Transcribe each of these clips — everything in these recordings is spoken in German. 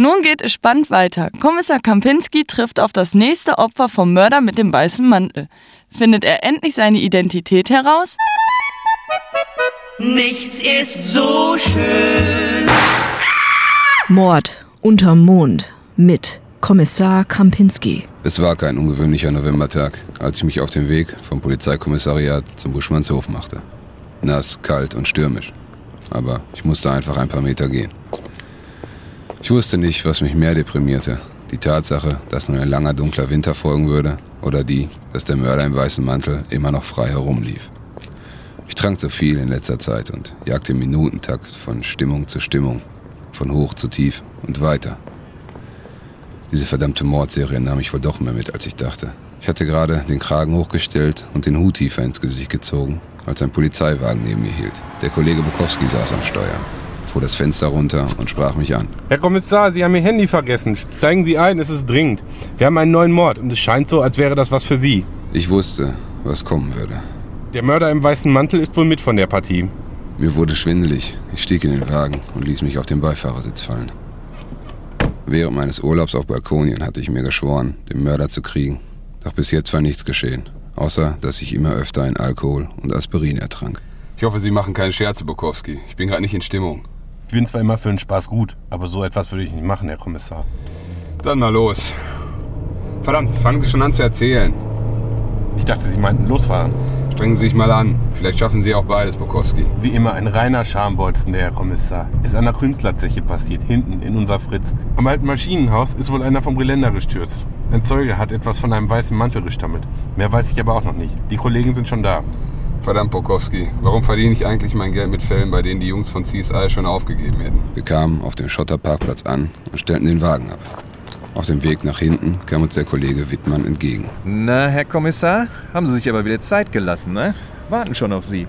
Nun geht es spannend weiter. Kommissar Kampinski trifft auf das nächste Opfer vom Mörder mit dem weißen Mantel. Findet er endlich seine Identität heraus? Nichts ist so schön. Mord unterm Mond mit Kommissar Kampinski. Es war kein ungewöhnlicher Novembertag, als ich mich auf den Weg vom Polizeikommissariat zum Buschmannshof machte. Nass, kalt und stürmisch. Aber ich musste einfach ein paar Meter gehen. Ich wusste nicht, was mich mehr deprimierte. Die Tatsache, dass nun ein langer dunkler Winter folgen würde, oder die, dass der Mörder im weißen Mantel immer noch frei herumlief. Ich trank zu viel in letzter Zeit und jagte im Minutentakt von Stimmung zu Stimmung, von hoch zu tief und weiter. Diese verdammte Mordserie nahm ich wohl doch mehr mit, als ich dachte. Ich hatte gerade den Kragen hochgestellt und den Hut tiefer ins Gesicht gezogen, als ein Polizeiwagen neben mir hielt. Der Kollege Bukowski saß am Steuer, fuhr das Fenster runter und sprach mich an. Herr Kommissar, Sie haben Ihr Handy vergessen. Steigen Sie ein, es ist dringend. Wir haben einen neuen Mord und es scheint so, als wäre das was für Sie. Ich wusste, was kommen würde. Der Mörder im weißen Mantel ist wohl mit von der Partie. Mir wurde schwindelig. Ich stieg in den Wagen und ließ mich auf den Beifahrersitz fallen. Während meines Urlaubs auf Balkonien hatte ich mir geschworen, den Mörder zu kriegen. Doch bis jetzt war nichts geschehen, außer dass ich immer öfter in Alkohol und Aspirin ertrank. Ich hoffe, Sie machen keine Scherze, Bukowski. Ich bin gerade nicht in Stimmung. Ich bin zwar immer für den Spaß gut, aber so etwas würde ich nicht machen, Herr Kommissar. Dann mal los. Verdammt, fangen Sie schon an zu erzählen. Ich dachte, Sie meinten losfahren. Strengen Sie sich mal an. Vielleicht schaffen Sie auch beides, Bukowski. Wie immer ein reiner Schambolzen, der Herr Kommissar. Ist an der Künstlerzeche passiert, hinten in unser Fritz. Am alten Maschinenhaus ist wohl einer vom Geländer gestürzt. Ein Zeuge hat etwas von einem weißen Mantel gestammelt. Mehr weiß ich aber auch noch nicht. Die Kollegen sind schon da. Verdammt, Bukowski. Warum verdiene ich eigentlich mein Geld mit Fällen, bei denen die Jungs von CSI schon aufgegeben hätten? Wir kamen auf dem Schotterparkplatz an und stellten den Wagen ab. Auf dem Weg nach hinten kam uns der Kollege Wittmann entgegen. Na, Herr Kommissar, haben Sie sich aber wieder Zeit gelassen, ne? Warten schon auf Sie.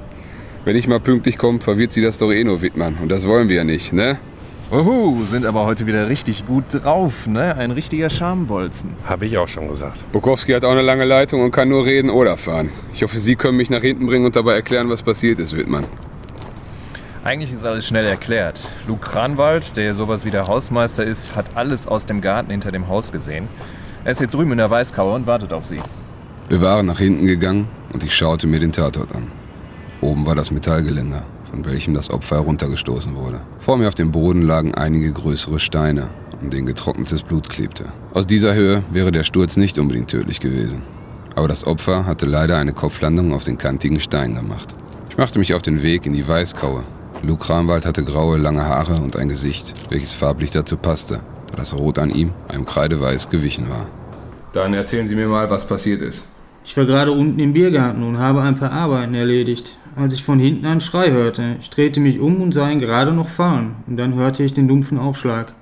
Wenn ich mal pünktlich komme, verwirrt Sie das doch eh nur, Wittmann. Und das wollen wir ja nicht, ne? Uhu, sind aber heute wieder richtig gut drauf, ne? Ein richtiger Schambolzen. Habe ich auch schon gesagt. Bukowski hat auch eine lange Leitung und kann nur reden oder fahren. Ich hoffe, Sie können mich nach hinten bringen und dabei erklären, was passiert ist, Wittmann. Eigentlich ist alles schnell erklärt. Luke Kranwald, der sowas wie der Hausmeister ist, hat alles aus dem Garten hinter dem Haus gesehen. Er ist jetzt drüben in der Weißkauer und wartet auf Sie. Wir waren nach hinten gegangen und ich schaute mir den Tatort an. Oben war das Metallgeländer, von welchem das Opfer heruntergestoßen wurde. Vor mir auf dem Boden lagen einige größere Steine, an denen getrocknetes Blut klebte. Aus dieser Höhe wäre der Sturz nicht unbedingt tödlich gewesen. Aber das Opfer hatte leider eine Kopflandung auf den kantigen Stein gemacht. Ich machte mich auf den Weg in die Weißkaue. Luke Kramwald hatte graue, lange Haare und ein Gesicht, welches farblich dazu passte, da das Rot an ihm einem Kreideweiß gewichen war. Dann erzählen Sie mir mal, was passiert ist. Ich war gerade unten im Biergarten und habe ein paar Arbeiten erledigt, als ich von hinten einen Schrei hörte. Ich drehte mich um und sah ihn gerade noch fallen, und dann hörte ich den dumpfen Aufschlag.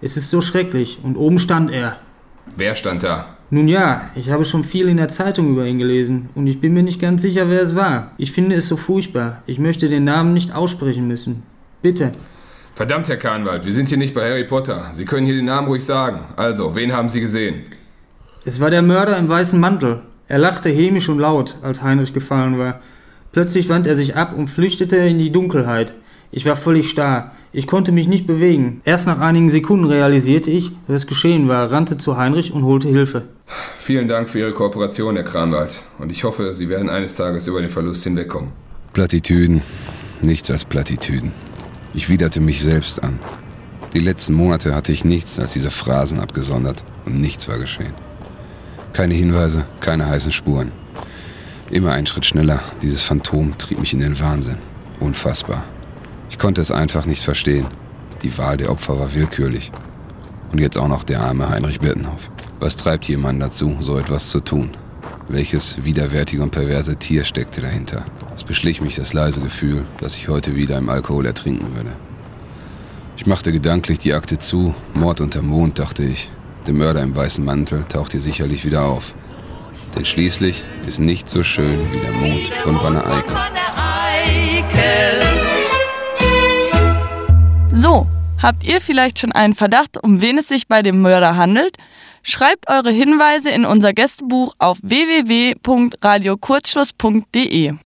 Es ist so schrecklich, und oben stand er. Wer stand da? Nun ja, ich habe schon viel in der Zeitung über ihn gelesen, und ich bin mir nicht ganz sicher, wer es war. Ich finde es so furchtbar. Ich möchte den Namen nicht aussprechen müssen. Bitte. Verdammt, Herr Kahnwald, wir sind hier nicht bei Harry Potter. Sie können hier den Namen ruhig sagen. Also, wen haben Sie gesehen? Es war der Mörder im weißen Mantel. Er lachte hämisch und laut, als Heinrich gefallen war. Plötzlich wandte er sich ab und flüchtete in die Dunkelheit. Ich war völlig starr. Ich konnte mich nicht bewegen. Erst nach einigen Sekunden realisierte ich, was geschehen war, rannte zu Heinrich und holte Hilfe. Vielen Dank für Ihre Kooperation, Herr Kranwald. Und ich hoffe, Sie werden eines Tages über den Verlust hinwegkommen. Plattitüden. Nichts als Plattitüden. Ich widerte mich selbst an. Die letzten Monate hatte ich nichts als diese Phrasen abgesondert und nichts war geschehen. Keine Hinweise, keine heißen Spuren. Immer ein Schritt schneller. Dieses Phantom trieb mich in den Wahnsinn. Unfassbar. Ich konnte es einfach nicht verstehen. Die Wahl der Opfer war willkürlich. Und jetzt auch noch der arme Heinrich Birtenhoff. Was treibt jemanden dazu, so etwas zu tun? Welches widerwärtige und perverse Tier steckte dahinter? Es beschlich mich das leise Gefühl, dass ich heute wieder im Alkohol ertrinken würde. Ich machte gedanklich die Akte zu. Mord unter Mond, dachte ich. Der Mörder im weißen Mantel taucht hier sicherlich wieder auf. Denn schließlich ist nichts so schön wie der Mond von Wanne Eickel. So, habt ihr vielleicht schon einen Verdacht, um wen es sich bei dem Mörder handelt? Schreibt eure Hinweise in unser Gästebuch auf www.radiokurzschluss.de.